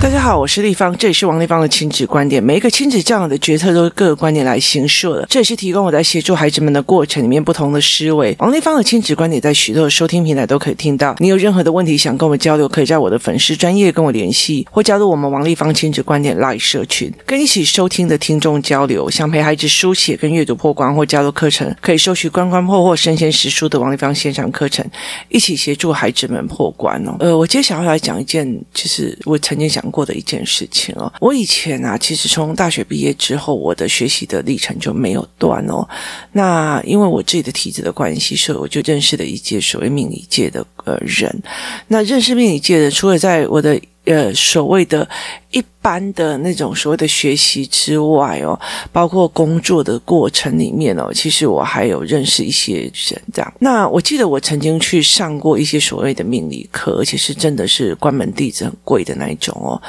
大家好，我是丽芳，这里是王立芳的亲子观点。每一个亲子教养的决策都是各个观点来形塑的，这也是提供我在协助孩子们的过程里面不同的思维。王立芳的亲子观点在许多的收听平台都可以听到。你有任何的问题想跟我们交流，可以在我的粉丝专业跟我联系，或加入我们王立芳亲子观点 Live 社群，跟一起收听的听众交流。想陪孩子书写跟阅读破关或加入课程，可以收取关关破或生鲜识书的王立芳线上课程，一起协助孩子们破关哦。呃，我接下来要来讲一件，就是我曾经想。过的一件事情哦，我以前啊，其实从大学毕业之后，我的学习的历程就没有断哦。那因为我自己的体质的关系，所以我就认识了一届所谓命理界的呃人。那认识命理界的，除了在我的呃所谓的一般的那种所谓的学习之外哦，包括工作的过程里面哦，其实我还有认识一些人这样。那我记得我曾经去上过一些所谓的命理课，而且是真的是关门弟子很贵的那一种哦，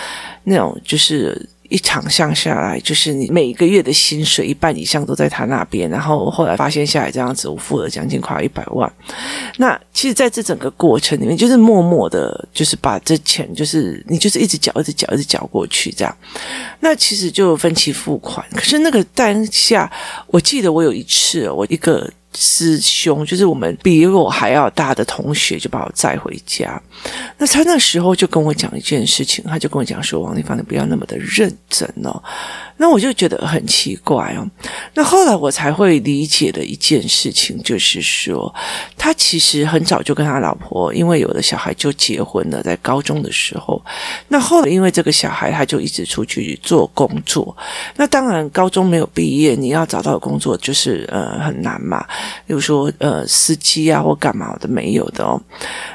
那种就是。一场上下来，就是你每个月的薪水一半以上都在他那边，然后后来发现下来这样子，我付了将近快一百万。那其实，在这整个过程里面，就是默默的，就是把这钱，就是你就是一直缴，一直缴，一直缴过去这样。那其实就分期付款，可是那个当下，我记得我有一次，我一个。师兄就是我们比我还要大的同学，就把我载回家。那他那时候就跟我讲一件事情，他就跟我讲说：“王丽芳，你不要那么的认真哦。”那我就觉得很奇怪哦。那后来我才会理解的一件事情，就是说他其实很早就跟他老婆，因为有了小孩就结婚了，在高中的时候。那后来因为这个小孩，他就一直出去做工作。那当然，高中没有毕业，你要找到工作就是呃很难嘛。比如说呃司机啊或干嘛的没有的哦。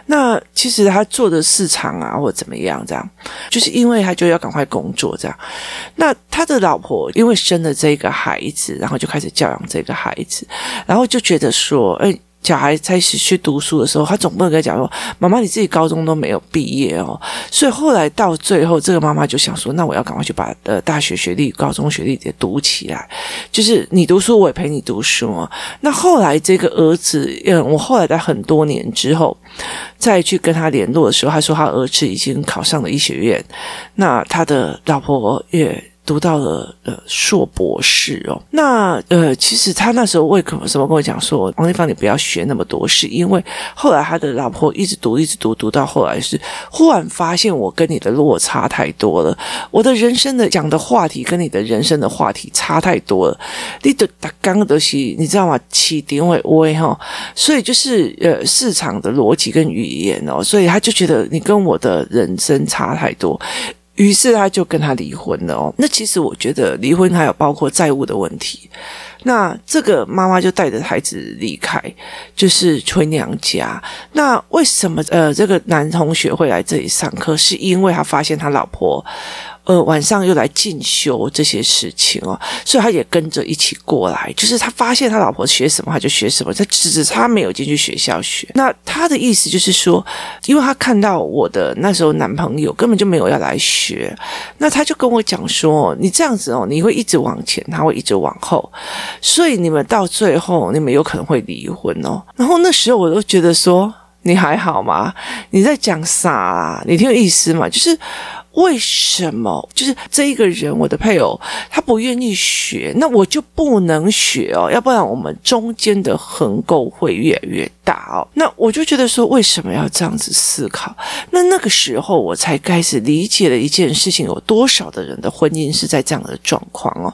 那其实他做的市场啊或怎么样这样，就是因为他就要赶快工作这样。那他的老。婆因为生了这个孩子，然后就开始教养这个孩子，然后就觉得说，哎，小孩开始去读书的时候，他总不能跟他讲说，妈妈你自己高中都没有毕业哦，所以后来到最后，这个妈妈就想说，那我要赶快去把呃大学学历、高中学历也读起来，就是你读书，我也陪你读书哦。那后来这个儿子，嗯，我后来在很多年之后再去跟他联络的时候，他说他儿子已经考上了医学院，那他的老婆也。读到了呃硕博士哦，那呃其实他那时候为什么什么跟我讲说，王立芳你不要学那么多，是因为后来他的老婆一直读一直读读到后来是忽然发现我跟你的落差太多了，我的人生的讲的话题跟你的人生的话题差太多了，你的打刚的西你知道吗？起点位微哈，所以就是呃市场的逻辑跟语言哦，所以他就觉得你跟我的人生差太多。于是他就跟他离婚了哦。那其实我觉得离婚还有包括债务的问题。那这个妈妈就带着孩子离开，就是回娘家。那为什么呃这个男同学会来这里上课？是因为他发现他老婆。呃，晚上又来进修这些事情哦，所以他也跟着一起过来。就是他发现他老婆学什么，他就学什么。他只是他没有进去学校学。那他的意思就是说，因为他看到我的那时候男朋友根本就没有要来学，那他就跟我讲说：“你这样子哦，你会一直往前，他会一直往后，所以你们到最后，你们有可能会离婚哦。”然后那时候我都觉得说：“你还好吗？你在讲啥？你挺有意思嘛？”就是。为什么？就是这一个人，我的配偶，他不愿意学，那我就不能学哦，要不然我们中间的横沟会越来越大哦。那我就觉得说，为什么要这样子思考？那那个时候我才开始理解了一件事情：有多少的人的婚姻是在这样的状况哦？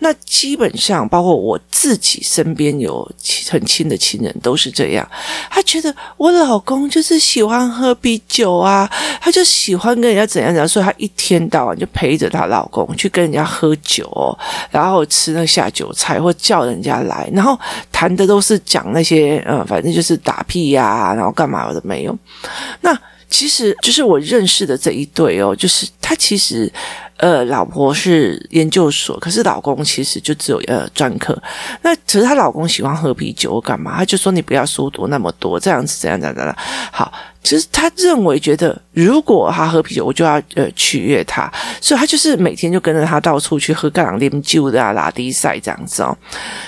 那基本上，包括我自己身边有很亲的亲人都是这样。他觉得我老公就是喜欢喝啤酒啊，他就喜欢跟人家怎样怎样说。她一天到晚就陪着她老公去跟人家喝酒，然后吃那下酒菜，或叫人家来，然后谈的都是讲那些，嗯，反正就是打屁呀、然后干嘛的没有。那其实就是我认识的这一对哦，就是他其实。呃，老婆是研究所，可是老公其实就只有呃专科。那其实她老公喜欢喝啤酒，干嘛？他就说你不要书读那么多，这样子，这样，这样，这样。好。其实他认为，觉得如果他喝啤酒，我就要呃取悦他，所以他就是每天就跟着他到处去喝干朗啉酒的啊，拉低赛这样子哦。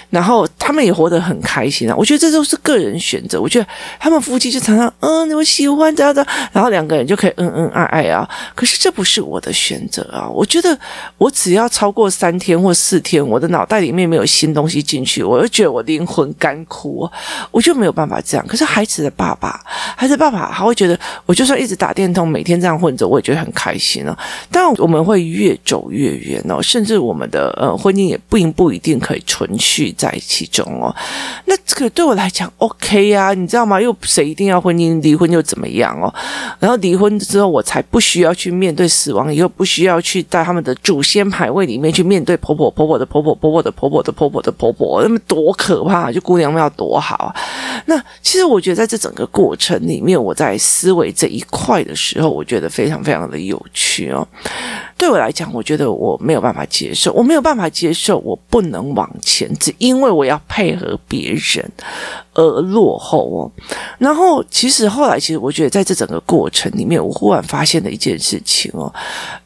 然后他们也活得很开心啊。我觉得这都是个人选择。我觉得他们夫妻就常常嗯，我喜欢这样的，然后两个人就可以恩恩爱爱啊。可是这不是我的选择啊。我我觉得我只要超过三天或四天，我的脑袋里面没有新东西进去，我就觉得我灵魂干枯，我就没有办法这样。可是孩子的爸爸，孩子爸爸。他会觉得，我就算一直打电通，每天这样混着，我也觉得很开心哦。但，我们会越走越远哦，甚至我们的呃婚姻也并不一定可以存续在其中哦。那这个对我来讲，OK 呀、啊，你知道吗？又谁一定要婚姻离婚又怎么样哦？然后离婚之后，我才不需要去面对死亡，以后不需要去在他们的祖先牌位里面去面对婆婆婆婆的婆婆婆婆的婆婆的婆婆的婆婆，那么多可怕！就姑娘们要多好啊。那其实我觉得在这整个过程里面，我在。思维这一块的时候，我觉得非常非常的有趣哦。对我来讲，我觉得我没有办法接受，我没有办法接受，我不能往前，只因为我要配合别人而落后哦。然后，其实后来，其实我觉得在这整个过程里面，我忽然发现了一件事情哦。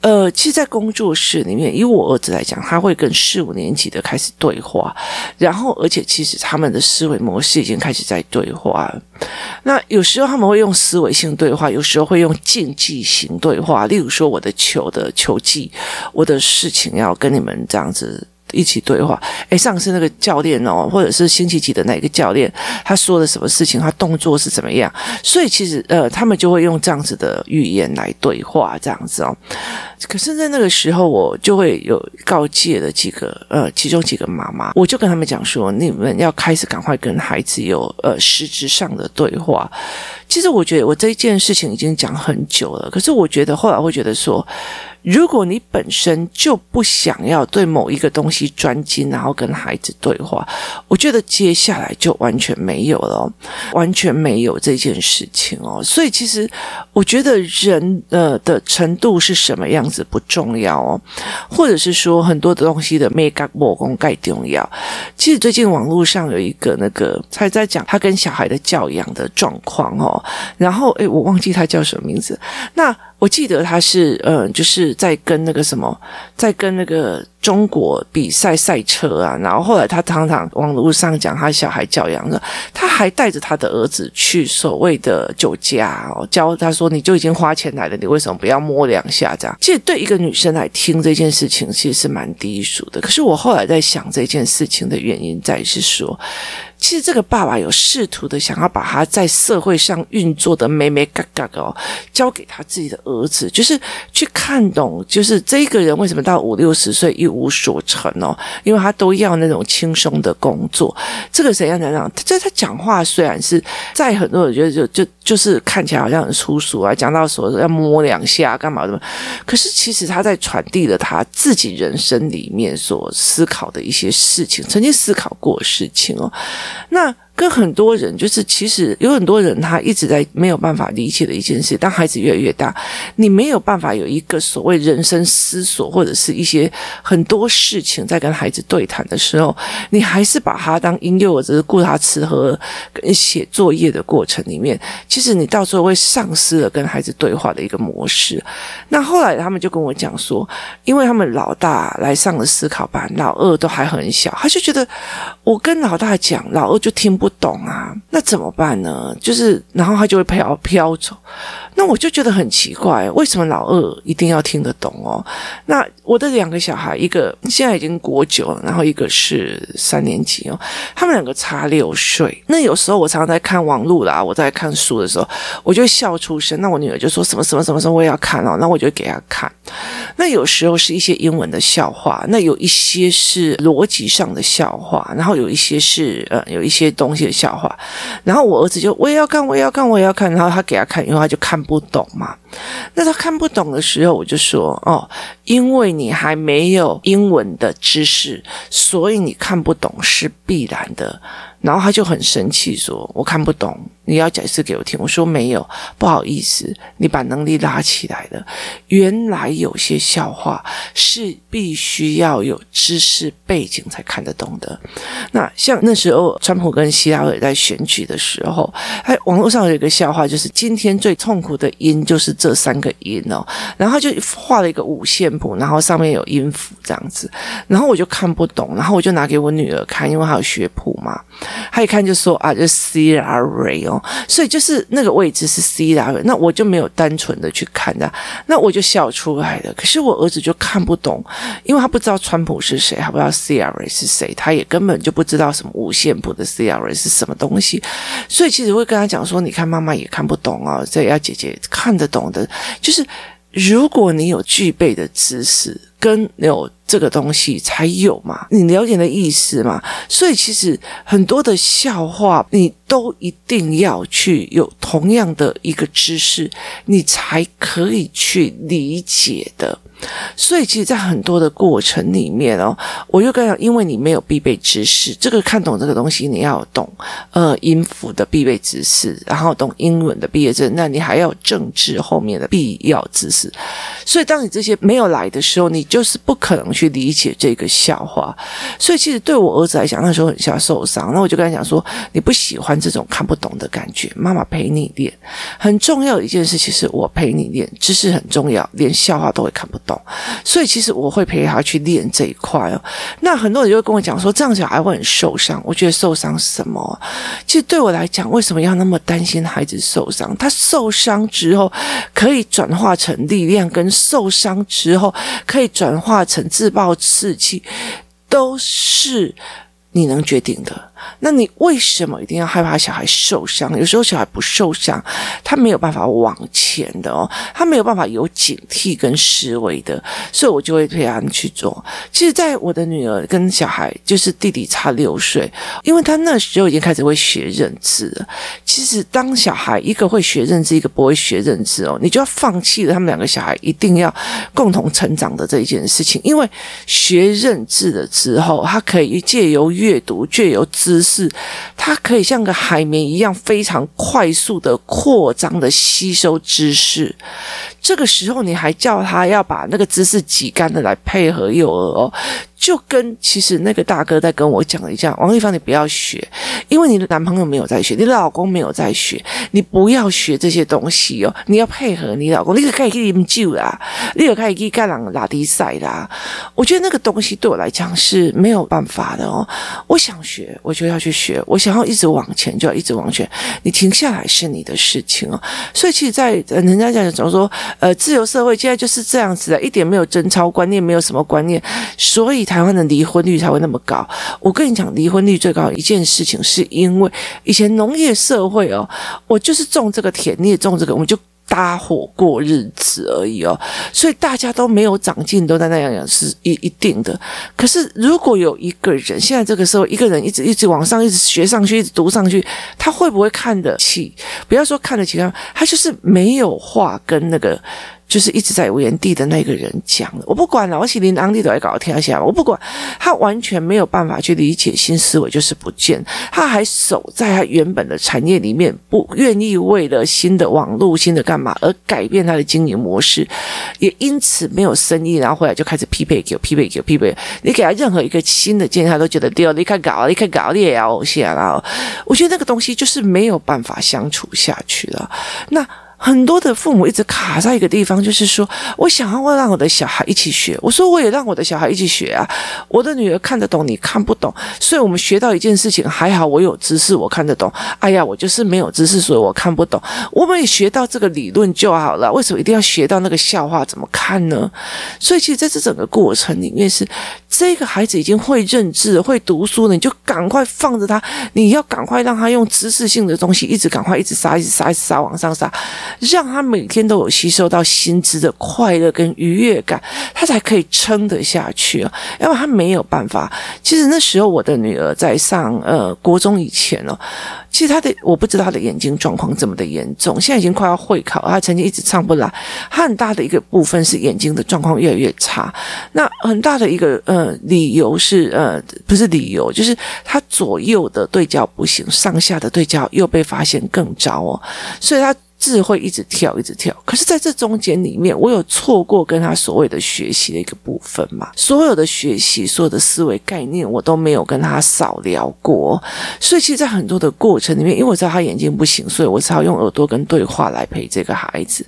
呃，其实，在工作室里面，以我儿子来讲，他会跟四五年级的开始对话，然后，而且其实他们的思维模式已经开始在对话。那有时候他们会用思维性对话，有时候会用竞技型对话。例如说，我的球的球技，我的事情要跟你们这样子。一起对话，诶，上次那个教练哦，或者是星期几的哪个教练，他说的什么事情，他动作是怎么样？所以其实呃，他们就会用这样子的语言来对话，这样子哦。可是，在那个时候，我就会有告诫了几个呃，其中几个妈妈，我就跟他们讲说，你们要开始赶快跟孩子有呃实质上的对话。其实，我觉得我这一件事情已经讲很久了，可是我觉得后来会觉得说。如果你本身就不想要对某一个东西专精，然后跟孩子对话，我觉得接下来就完全没有了，完全没有这件事情哦。所以其实我觉得人呃的程度是什么样子不重要哦，或者是说很多的东西的美感、磨工更重要。其实最近网络上有一个那个他在讲他跟小孩的教养的状况哦，然后诶，我忘记他叫什么名字，那。我记得他是，嗯，就是在跟那个什么，在跟那个。中国比赛赛车啊，然后后来他常常网络上讲他小孩教养的，他还带着他的儿子去所谓的酒家哦，教他说，你就已经花钱来了，你为什么不要摸两下这样？其实对一个女生来听这件事情，其实是蛮低俗的。可是我后来在想这件事情的原因，在于是说，其实这个爸爸有试图的想要把他在社会上运作的美美嘎嘎哦，交给他自己的儿子，就是去看懂，就是这个人为什么到五六十岁一。无所成哦，因为他都要那种轻松的工作。这个怎样怎样？这他讲话虽然是在很多人觉得就就就是看起来好像很粗俗啊，讲到说要摸两下干嘛的，可是其实他在传递了他自己人生里面所思考的一些事情，曾经思考过的事情哦。那。跟很多人，就是其实有很多人，他一直在没有办法理解的一件事。当孩子越来越大，你没有办法有一个所谓人生思索，或者是一些很多事情在跟孩子对谈的时候，你还是把他当婴幼儿，只是顾他吃喝跟写作业的过程里面，其实你到时候会丧失了跟孩子对话的一个模式。那后来他们就跟我讲说，因为他们老大来上了思考班，老二都还很小，他就觉得我跟老大讲，老二就听不。不懂啊，那怎么办呢？就是，然后他就会飘飘走。那我就觉得很奇怪，为什么老二一定要听得懂哦？那我的两个小孩，一个现在已经国九了，然后一个是三年级哦，他们两个差六岁。那有时候我常常在看网络啦，我在看书的时候，我就笑出声。那我女儿就说什么什么什么什么我也要看哦，那我就给她看。那有时候是一些英文的笑话，那有一些是逻辑上的笑话，然后有一些是呃有一些东的笑话。然后我儿子就我也要看，我也要看，我也要看。然后他给他看，因为他就看不懂嘛。那他看不懂的时候，我就说哦，因为你还没有英文的知识，所以你看不懂是必然的。然后他就很生气，说：“我看不懂，你要解释给我听。”我说：“没有，不好意思，你把能力拉起来了。原来有些笑话是必须要有知识背景才看得懂的。那像那时候，川普跟希拉里在选举的时候，哎，网络上有一个笑话，就是今天最痛苦的音就是这三个音哦。然后就画了一个五线谱，然后上面有音符这样子。然后我就看不懂，然后我就拿给我女儿看，因为她有学谱嘛。”她一看就说啊，就 C 拉瑞哦，所以就是那个位置是 C 拉瑞，那我就没有单纯的去看的，那我就笑出来了。可是我儿子就看不懂，因为他不知道川普是谁，他不知道 C 拉瑞是谁，他也根本就不知道什么五线谱的 C 拉瑞是什么东西，所以其实会跟他讲说，你看妈妈也看不懂啊，这要姐姐看得懂的，就是如果你有具备的知识跟有。这个东西才有嘛，你了解的意思嘛？所以其实很多的笑话，你都一定要去有同样的一个知识，你才可以去理解的。所以其实，在很多的过程里面哦，我又跟你讲，因为你没有必备知识，这个看懂这个东西，你要懂呃音符的必备知识，然后懂英文的毕业证，那你还要政治后面的必要知识。所以，当你这些没有来的时候，你就是不可能去理解这个笑话。所以，其实对我儿子来讲，那时候很像受伤。那我就跟他讲说：“你不喜欢这种看不懂的感觉，妈妈陪你练。很重要的一件事，其实我陪你练，知识很重要，连笑话都会看不懂。所以，其实我会陪他去练这一块哦。那很多人就会跟我讲说，这样小孩会很受伤。我觉得受伤什么？其实对我来讲，为什么要那么担心孩子受伤？他受伤之后，可以转化成力量跟。受伤之后，可以转化成自自暴自弃，都是你能决定的。那你为什么一定要害怕小孩受伤？有时候小孩不受伤，他没有办法往前的哦，他没有办法有警惕跟思维的，所以我就会推他们去做。其实，在我的女儿跟小孩，就是弟弟差六岁，因为他那时候已经开始会学认字了。其实，当小孩一个会学认字，一个不会学认字哦，你就要放弃了他们两个小孩一定要共同成长的这一件事情，因为学认字了之后，他可以借由阅读，借由知知识，它可以像个海绵一样，非常快速的扩张的吸收知识。这个时候，你还叫他要把那个知识挤干的来配合幼儿哦。就跟其实那个大哥在跟我讲一样，王丽芳，你不要学，因为你的男朋友没有在学，你的老公没有在学，你不要学这些东西哦，你要配合你老公，你可以给你们救啦，你可以去干朗拉迪赛啦。我觉得那个东西对我来讲是没有办法的哦。我想学，我就要去学；我想要一直往前，就要一直往前。你停下来是你的事情哦。所以，其实，在人家讲，怎么说？呃，自由社会现在就是这样子的，一点没有贞操观念，没有什么观念，所以。台湾的离婚率才会那么高。我跟你讲，离婚率最高一件事情，是因为以前农业社会哦，我就是种这个田，你也种这个，我们就搭伙过日子而已哦。所以大家都没有长进，都在那样样是一一定的。可是如果有一个人，现在这个时候，一个人一直一直往上，一直学上去，一直读上去，他会不会看得起？不要说看得起他，他就是没有话跟那个。就是一直在原地的那个人讲的，我不管了，我心里安利都来搞天下，我不管，他完全没有办法去理解新思维，就是不见，他还守在他原本的产业里面，不愿意为了新的网络、新的干嘛而改变他的经营模式，也因此没有生意，然后回来就开始匹配给我，匹配给我，匹配，你给他任何一个新的建议，他都觉得丢，你看搞，你看搞，你也要偶像，然后我觉得那个东西就是没有办法相处下去了，那。很多的父母一直卡在一个地方，就是说我想要让我的小孩一起学。我说我也让我的小孩一起学啊。我的女儿看得懂，你看不懂，所以我们学到一件事情，还好我有知识，我看得懂。哎呀，我就是没有知识，所以我看不懂。我们也学到这个理论就好了，为什么一定要学到那个笑话怎么看呢？所以其实在这整个过程里面，是这个孩子已经会认字、会读书了，你就赶快放着他，你要赶快让他用知识性的东西一直赶快一直杀、一直杀、一直杀往上杀。让他每天都有吸收到薪资的快乐跟愉悦感，他才可以撑得下去啊。要不然他没有办法。其实那时候我的女儿在上呃国中以前哦，其实她的我不知道她的眼睛状况这么的严重，现在已经快要会考，她成绩一直上不来。她很大的一个部分是眼睛的状况越来越差。那很大的一个呃理由是呃不是理由，就是她左右的对焦不行，上下的对焦又被发现更糟哦，所以她。字会一直跳，一直跳。可是，在这中间里面，我有错过跟他所谓的学习的一个部分嘛？所有的学习，所有的思维概念，我都没有跟他少聊过。所以，其实，在很多的过程里面，因为我知道他眼睛不行，所以我只好用耳朵跟对话来陪这个孩子。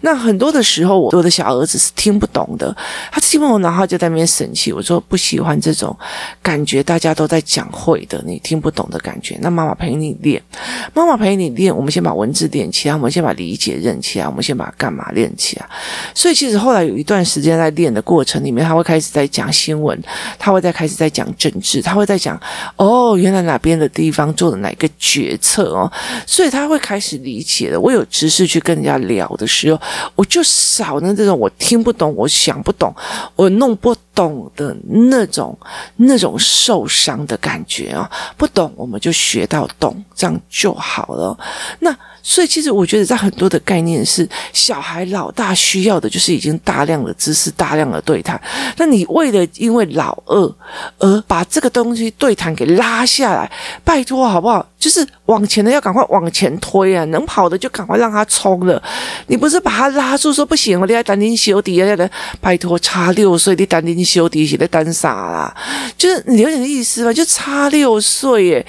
那很多的时候，我的小儿子是听不懂的，他听不懂，然后就在那边生气。我说不喜欢这种感觉，大家都在讲会的，你听不懂的感觉。那妈妈陪你练，妈妈陪你练。我们先把文字练起来，我们。先先把理解认起来，我们先把干嘛练起来。所以其实后来有一段时间在练的过程里面，他会开始在讲新闻，他会在开始在讲政治，他会在讲哦，原来哪边的地方做了哪个决策哦，所以他会开始理解了。我有知识去跟人家聊的时候，我就少了这种我听不懂、我想不懂、我弄不懂的那种那种受伤的感觉啊、哦！不懂我们就学到懂，这样就好了。那。所以，其实我觉得，在很多的概念是，小孩老大需要的就是已经大量的知识、大量的对谈。那你为了因为老二而把这个东西对谈给拉下来，拜托好不好？就是往前的要赶快往前推啊，能跑的就赶快让他冲了。你不是把他拉住说不行，我你要担惊受敌啊！拜托，差六岁你担惊受敌，是在单傻啦？就是你有点意思吧？就差六岁耶。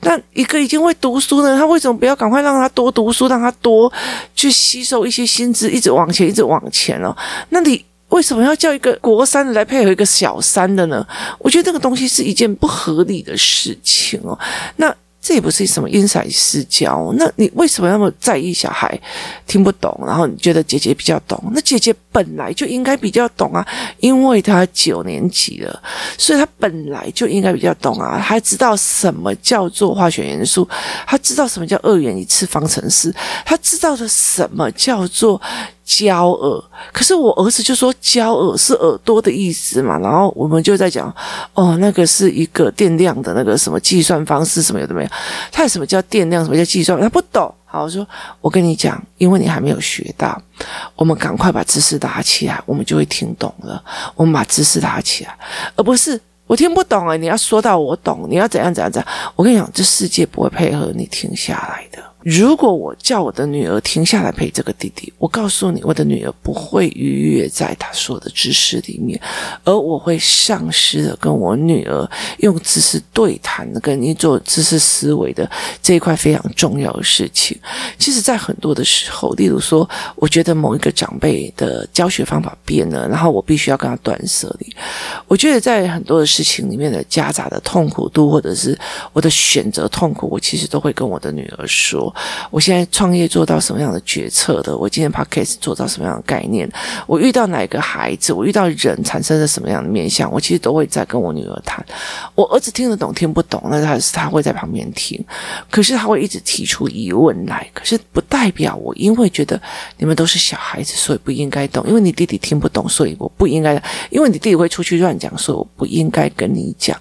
那一个已经会读书的人，他为什么不要赶快让他多读书，让他多去吸收一些薪资，一直往前，一直往前哦？那你为什么要叫一个国三的来配合一个小三的呢？我觉得这个东西是一件不合理的事情哦。那。这也不是什么因材施教，那你为什么那么在意小孩听不懂？然后你觉得姐姐比较懂？那姐姐本来就应该比较懂啊，因为她九年级了，所以她本来就应该比较懂啊，她知道什么叫做化学元素，她知道什么叫二元一次方程式，她知道的什么叫做。焦耳，可是我儿子就说焦耳是耳朵的意思嘛，然后我们就在讲，哦，那个是一个电量的那个什么计算方式什么有的没有，他有什么叫电量，什么叫计算，他不懂。好，我说我跟你讲，因为你还没有学到，我们赶快把知识打起来，我们就会听懂了。我们把知识打起来，而不是我听不懂啊，你要说到我懂，你要怎样怎样怎样。我跟你讲，这世界不会配合你听下来的。如果我叫我的女儿停下来陪这个弟弟，我告诉你，我的女儿不会愉悦在她所有的知识里面，而我会丧失了跟我女儿用知识对谈的、跟你做知识思维的这一块非常重要的事情。其实，在很多的时候，例如说，我觉得某一个长辈的教学方法变了，然后我必须要跟他断舍离。我觉得在很多的事情里面的夹杂的痛苦度，或者是我的选择痛苦，我其实都会跟我的女儿说。我现在创业做到什么样的决策的？我今天 podcast 做到什么样的概念？我遇到哪个孩子？我遇到人产生了什么样的面向？我其实都会在跟我女儿谈。我儿子听得懂听不懂，那他是他会在旁边听，可是他会一直提出疑问来。可是不代表我因为觉得你们都是小孩子，所以不应该懂。因为你弟弟听不懂，所以我不应该。因为你弟弟会出去乱讲，所以我不应该跟你讲。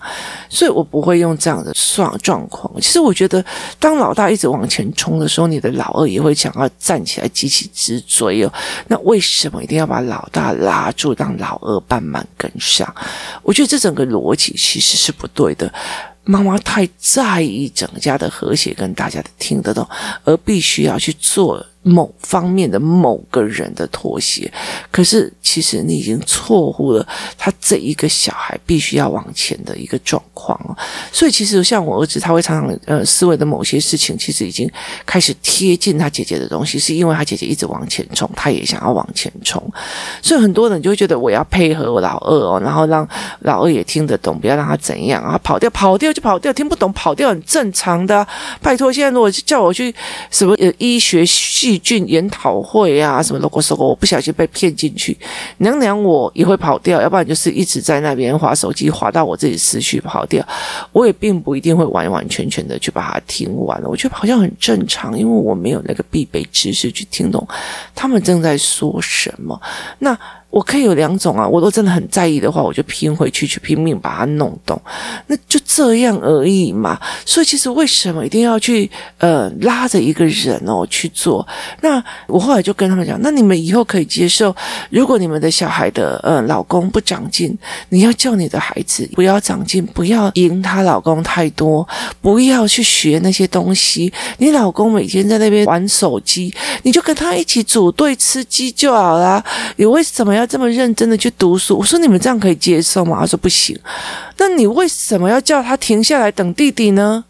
所以我不会用这样的状状况。其实我觉得，当老大一直往前冲。冲的时候，你的老二也会想要站起来，急起直追哦。那为什么一定要把老大拉住，让老二慢慢跟上？我觉得这整个逻辑其实是不对的。妈妈太在意整家的和谐跟大家的听得懂，而必须要去做。某方面的某个人的妥协，可是其实你已经错误了他这一个小孩必须要往前的一个状况。所以其实像我儿子，他会常常呃思维的某些事情，其实已经开始贴近他姐姐的东西，是因为他姐姐一直往前冲，他也想要往前冲。所以很多人就会觉得我要配合我老二哦，然后让老二也听得懂，不要让他怎样啊，跑掉跑掉就跑掉，听不懂跑掉很正常的。拜托，现在如果叫我去什么呃医学系。细菌研讨会啊，什么 logo logo，我不小心被骗进去，娘娘我也会跑掉，要不然就是一直在那边划手机，划到我自己思绪跑掉，我也并不一定会完完全全的去把它听完。了，我觉得好像很正常，因为我没有那个必备知识去听懂他们正在说什么，那。我可以有两种啊，我都真的很在意的话，我就拼回去，去拼命把它弄懂，那就这样而已嘛。所以其实为什么一定要去呃拉着一个人哦去做？那我后来就跟他们讲，那你们以后可以接受，如果你们的小孩的呃老公不长进，你要叫你的孩子不要长进，不要赢她老公太多，不要去学那些东西。你老公每天在那边玩手机，你就跟他一起组队吃鸡就好啦。你为什么要？这么认真的去读书，我说你们这样可以接受吗？他说不行。那你为什么要叫他停下来等弟弟呢？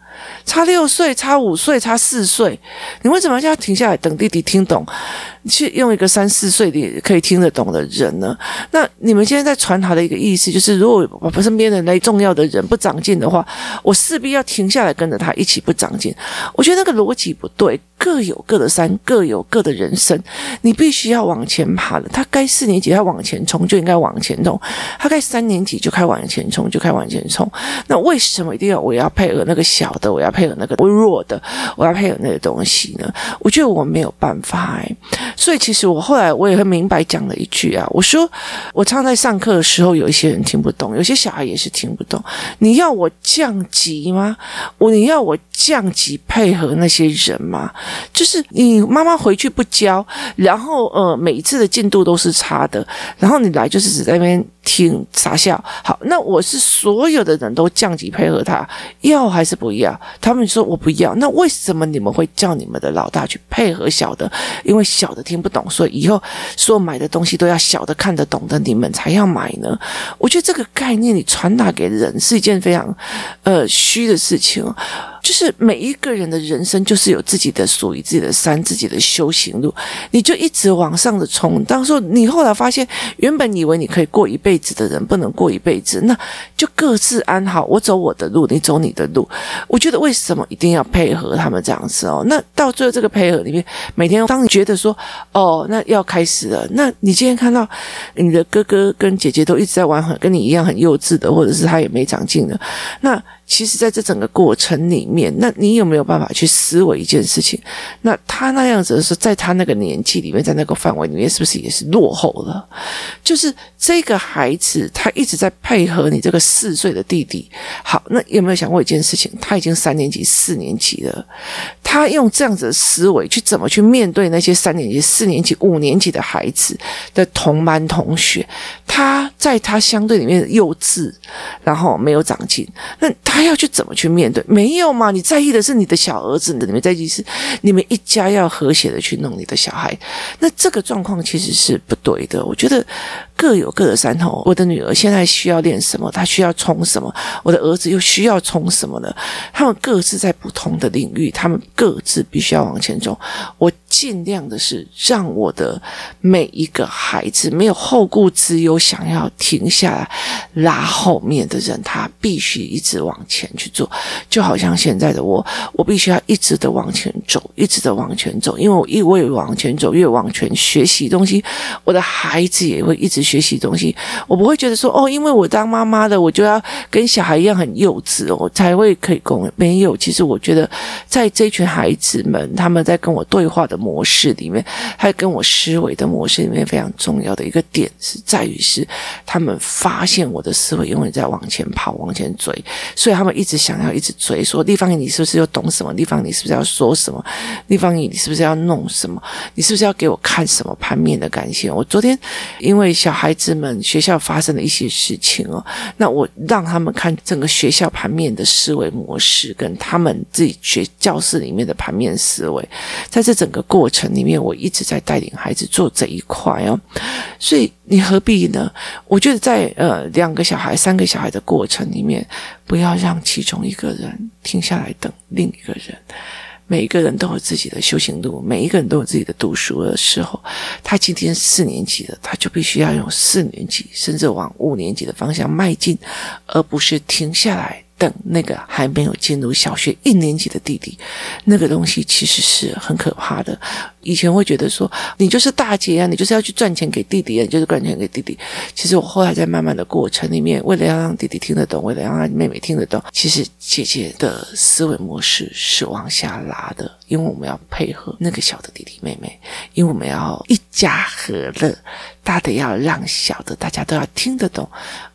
差六岁，差五岁，差四岁，你为什么要停下来等弟弟听懂？去用一个三四岁的可以听得懂的人呢？那你们现在在传达的一个意思就是，如果我身边的那重要的人不长进的话，我势必要停下来跟着他一起不长进。我觉得那个逻辑不对。各有各的山，各有各的人生。你必须要往前爬的。他该四年级，他往前冲就应该往前冲；他该三年级就该往前冲，就该往前冲。那为什么一定要我要配合那个小的？我要配合那个微弱的？我要配合那个东西呢？我觉得我没有办法哎。所以其实我后来我也很明白讲了一句啊，我说我常常在上课的时候，有一些人听不懂，有些小孩也是听不懂。你要我降级吗？我你要我降级配合那些人吗？就是你妈妈回去不教，然后呃每一次的进度都是差的，然后你来就是只在那边听傻笑。好，那我是所有的人都降级配合他，要还是不要？他们说我不要。那为什么你们会叫你们的老大去配合小的？因为小的听不懂，所以以后所买的东西都要小的看得懂的，你们才要买呢？我觉得这个概念你传达给人是一件非常呃虚的事情。就是每一个人的人生就是有自己的属于自己的山，自己的修行路，你就一直往上的冲。当说你后来发现，原本以为你可以过一辈辈子的人，不能过一辈子，那就各自安好。我走我的路，你走你的路。我觉得为什么一定要配合他们这样子哦？那到最后这个配合里面，每天当你觉得说哦，那要开始了，那你今天看到你的哥哥跟姐姐都一直在玩很跟你一样很幼稚的，或者是他也没长进的，那。其实，在这整个过程里面，那你有没有办法去思维一件事情？那他那样子的是在他那个年纪里面，在那个范围里面，是不是也是落后了？就是这个孩子，他一直在配合你这个四岁的弟弟。好，那有没有想过一件事情？他已经三年级、四年级了，他用这样子的思维去怎么去面对那些三年级、四年级、五年级的孩子的同班同学？他在他相对里面幼稚，然后没有长进，那他。他要去怎么去面对？没有嘛？你在意的是你的小儿子，你们在意是你们一家要和谐的去弄你的小孩。那这个状况其实是不对的。我觉得各有各的山头。我的女儿现在需要练什么？她需要冲什么？我的儿子又需要冲什么呢？他们各自在不同的领域，他们各自必须要往前走。我尽量的是让我的每一个孩子没有后顾之忧，想要停下来拉后面的人，他必须一直往前去做，就好像现在的我，我必须要一直的往前走，一直的往前走，因为我一我越往前走，越往前学习东西，我的孩子也会一直学学习东西。我不会觉得说哦，因为我当妈妈的，我就要跟小孩一样很幼稚哦，才会可以供。没有，其实我觉得在这群孩子们，他们在跟我对话的模式里面，还跟我思维的模式里面，非常重要的一个点是在于是他们发现我的思维永远在往前跑，往前追，所以。他们一直想要一直追，说丽芳仪，你是不是又懂什么？丽芳仪，你是不是要说什么？丽芳仪，你是不是要弄什么？你是不是要给我看什么盘面的感谢？我昨天因为小孩子们学校发生的一些事情哦，那我让他们看整个学校盘面的思维模式，跟他们自己学教室里面的盘面思维，在这整个过程里面，我一直在带领孩子做这一块哦，所以。你何必呢？我觉得在呃两个小孩、三个小孩的过程里面，不要让其中一个人停下来等另一个人。每一个人都有自己的修行路，每一个人都有自己的读书的时候。他今天四年级的，他就必须要用四年级，甚至往五年级的方向迈进，而不是停下来。等那个还没有进入小学一年级的弟弟，那个东西其实是很可怕的。以前会觉得说，你就是大姐啊，你就是要去赚钱给弟弟啊，你就是赚钱给弟弟。其实我后来在慢慢的过程里面，为了要让弟弟听得懂，为了让妹妹听得懂，其实姐姐的思维模式是往下拉的，因为我们要配合那个小的弟弟妹妹，因为我们要一家和乐。大的要让小的，大家都要听得懂，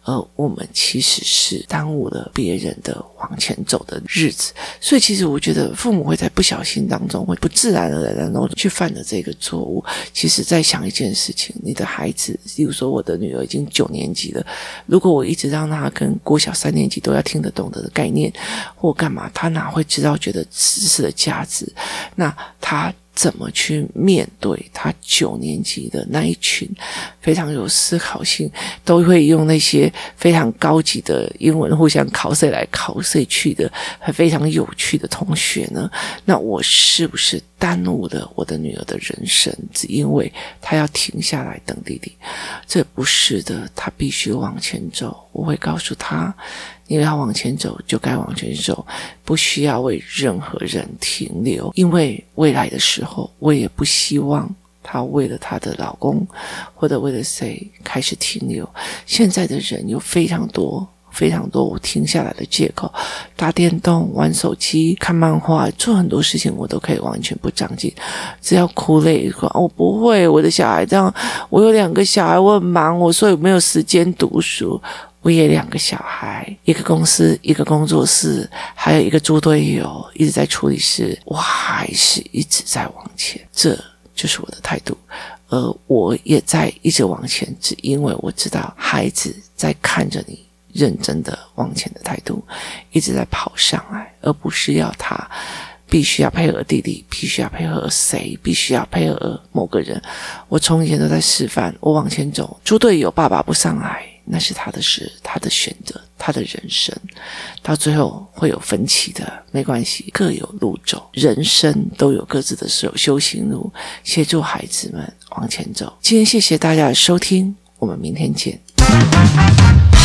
而我们其实是耽误了别人的往前走的日子。所以，其实我觉得父母会在不小心当中，会不自然而然当中去犯了这个错误。其实，在想一件事情：你的孩子，比如说我的女儿已经九年级了，如果我一直让她跟郭小三年级都要听得懂的概念或干嘛，她哪会知道觉得知识的价值？那她。怎么去面对他九年级的那一群非常有思考性，都会用那些非常高级的英文互相考试来考试去的，还非常有趣的同学呢？那我是不是耽误了我的女儿的人生？只因为她要停下来等弟弟？这不是的，她必须往前走。我会告诉她。因为要往前走，就该往前走，不需要为任何人停留。因为未来的时候，我也不希望她为了她的老公或者为了谁开始停留。现在的人有非常多、非常多我停下来的借口，打电动、玩手机、看漫画、做很多事情，我都可以完全不长进。只要哭累，我不会，我的小孩这样，我有两个小孩，我很忙，我所以没有时间读书。我也两个小孩，一个公司，一个工作室，还有一个猪队友，一直在处理事，我还是一直在往前，这就是我的态度。而我也在一直往前，只因为我知道孩子在看着你认真的往前的态度，一直在跑上来，而不是要他必须要配合弟弟，必须要配合谁，必须要配合某个人。我从前都在示范，我往前走，猪队友爸爸不上来。那是他的事，他的选择，他的人生，到最后会有分歧的，没关系，各有路走，人生都有各自的修修行路，协助孩子们往前走。今天谢谢大家的收听，我们明天见。